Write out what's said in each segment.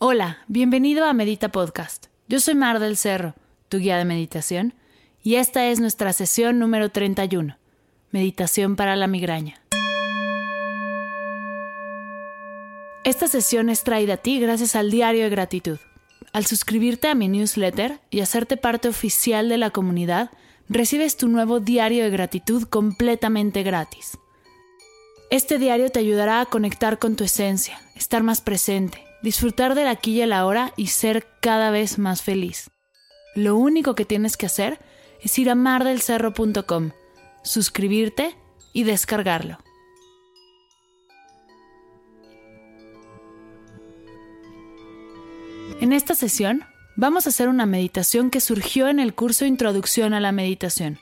Hola, bienvenido a Medita Podcast. Yo soy Mar del Cerro, tu guía de meditación, y esta es nuestra sesión número 31, Meditación para la migraña. Esta sesión es traída a ti gracias al Diario de Gratitud. Al suscribirte a mi newsletter y hacerte parte oficial de la comunidad, recibes tu nuevo Diario de Gratitud completamente gratis. Este diario te ayudará a conectar con tu esencia, estar más presente, disfrutar del aquí y el ahora y ser cada vez más feliz. Lo único que tienes que hacer es ir a mardelcerro.com, suscribirte y descargarlo. En esta sesión vamos a hacer una meditación que surgió en el curso Introducción a la Meditación.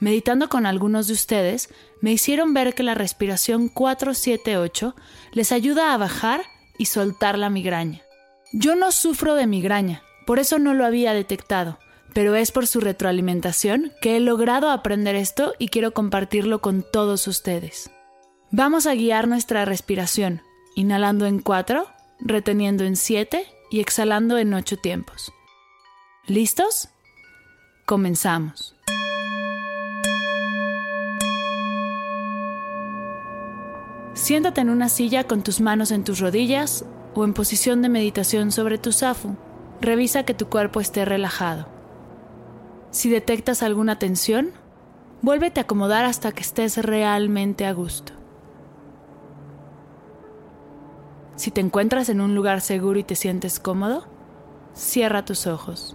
Meditando con algunos de ustedes, me hicieron ver que la respiración 478 les ayuda a bajar y soltar la migraña. Yo no sufro de migraña, por eso no lo había detectado, pero es por su retroalimentación que he logrado aprender esto y quiero compartirlo con todos ustedes. Vamos a guiar nuestra respiración, inhalando en 4, reteniendo en 7 y exhalando en 8 tiempos. ¿Listos? Comenzamos. Siéntate en una silla con tus manos en tus rodillas o en posición de meditación sobre tu zafu. Revisa que tu cuerpo esté relajado. Si detectas alguna tensión, vuélvete a acomodar hasta que estés realmente a gusto. Si te encuentras en un lugar seguro y te sientes cómodo, cierra tus ojos.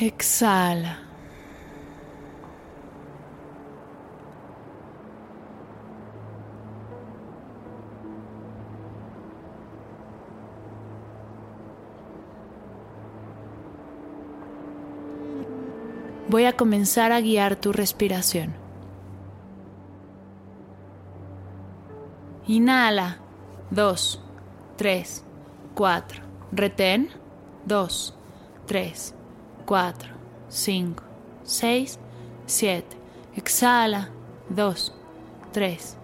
Exhala. Voy a comenzar a guiar tu respiración. Inhala. 2, 3, 4. Retén. 2, 3, 4, 5, 6, 7. Exhala. 2, 3,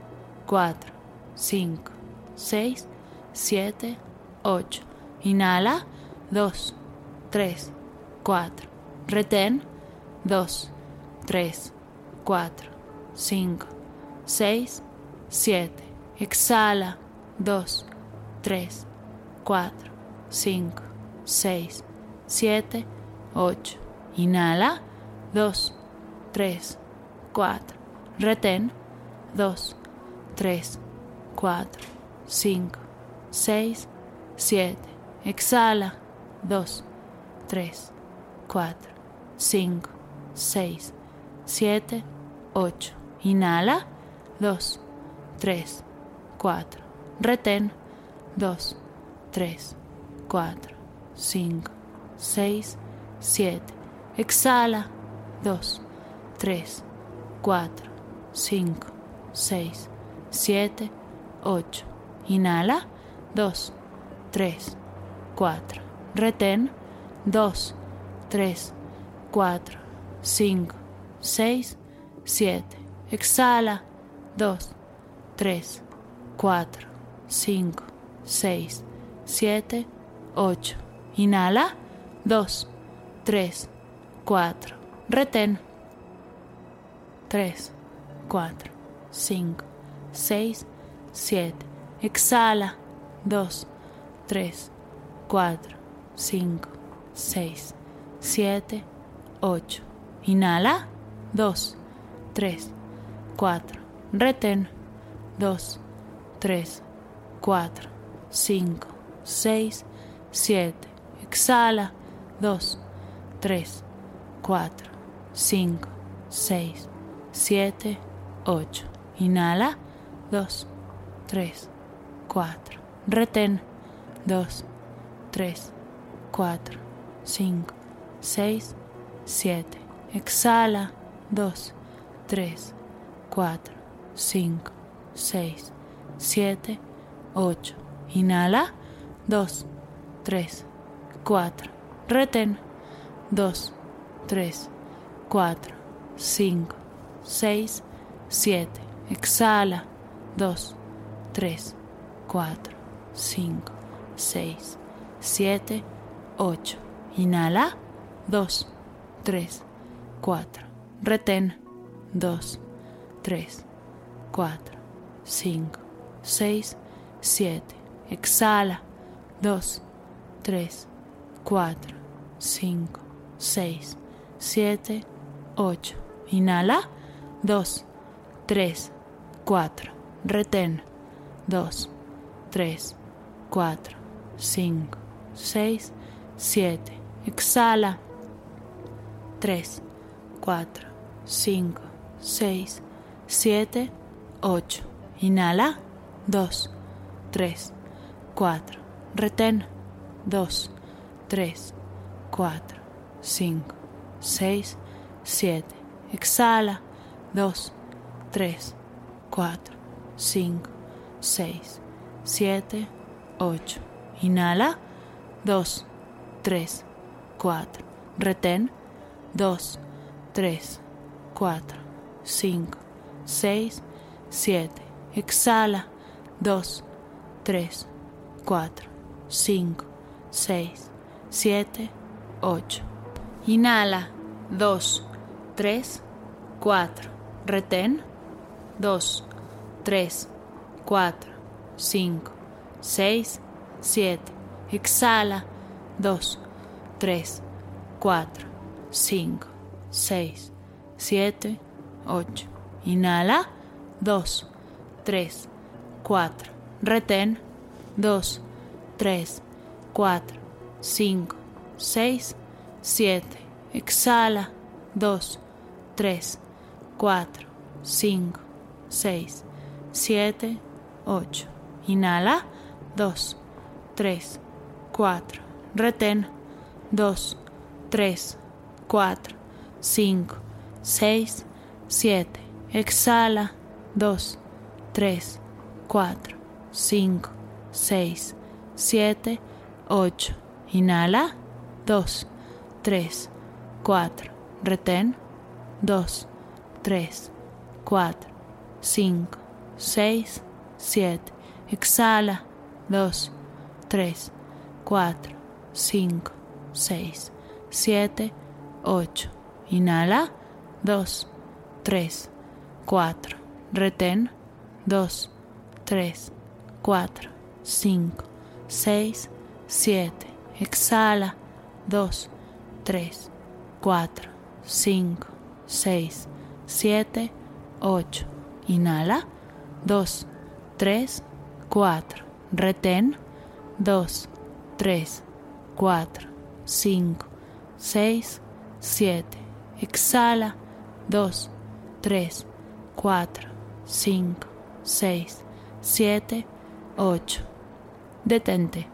4, 5, 6, 7, 8. Inhala. 2, 3, 4. Retén. 2, 3, 4, 5, 6, 7. Exhala. 2, 3, 4, 5, 6, 7, 8. Inhala. 2, 3, 4. Retén. 2, 3, 4, 5, 6, 7. Exhala. 2, 3, 4, 5, 6, 7, 8. Inhala. 2, 3, 4. Retén. 2, 3, 4, 5, 6, 7. Exhala. 2, 3, 4, 5, 6, 7, 8. Inhala. 2, 3, 4. Retén. 2, 3, 4, 5, 6, 7. Exhala. 2, 3, 4, 5, 6, 7, 8. Inhala. 2, 3, 4. Retén. 3, 4, 5, 6, 7. Exhala. 2, 3, 4, 5, 6, 7, 8. Inhala. 2, 3, 4. Retén. 2, 3, 4, 5, 6, 7. Exhala. 2, 3, 4, 5, 6, 7, 8. Inhala. 2, 3, 4. Retén. 2, 3, 4, 5, 6, 7. Exhala. 2, 3, 4, 5, 6, 7, 8. Inhala. 2, 3, 4. Retén. 2, 3, 4, 5, 6, 7. Exhala. 2, 3, 4, 5, 6, 7, 8. Inhala. 2, 3, 4. Retén. 2, 3, 4, 5, 6, 7. Exhala. 2, 3, 4, 5, 6, 7, 8. Inhala. 2, 3, 4. Retén. 2, 3, 4, 5, 6, 7. Exhala. 3, 4, 5, 6, 7, 8. Inhala. 2, 3, 4. Retén. 2, 3, 4, 5, 6, 7. Exhala. 2, 3, 4, 5, 6, 7, 8. Inhala. 2, 3, 4. Retén. 2, 3, 4, 5, 6, 7. Exhala. 2, 3, 4, 5, 6, 7, 8. Inhala. 2, 3, 4. Retén. 2, 3, 4, 5, 6, 7. Exhala. 2, 3, 4, 5, 6, 7, 8. Inhala. 2, 3, 4. Retén. 2, 3, 4, 5, 6, 7. Exhala. 2, 3, 4, 5, 6, 7, 8. Inhala. 2, 3, 4. Retén. 2, 3, 4, 5, 6, 7. Exhala. 2, 3, 4, 5, 6, 7, 8. Inhala. 2, 3, 4. Retén. 2, 3, 4, 5, 6, 7. Exhala. 2, 3, 4, 5, 6, 7, 8. Inhala. 2, 3, 4. Retén. 2, 3, 4, 5, 6, 7. Exhala. 2, 3, 4, 5, 6, 7, 8. Inhala. 2, 3, 4. Retén. 2, 3, 4, 5, 6, 7. Exhala. 2, 3, 4, 5, 6, 7, 8. Detente.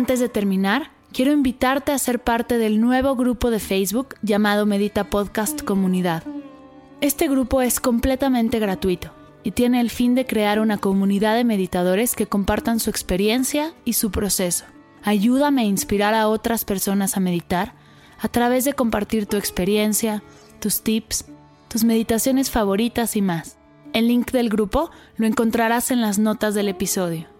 Antes de terminar, quiero invitarte a ser parte del nuevo grupo de Facebook llamado Medita Podcast Comunidad. Este grupo es completamente gratuito y tiene el fin de crear una comunidad de meditadores que compartan su experiencia y su proceso. Ayúdame a inspirar a otras personas a meditar a través de compartir tu experiencia, tus tips, tus meditaciones favoritas y más. El link del grupo lo encontrarás en las notas del episodio.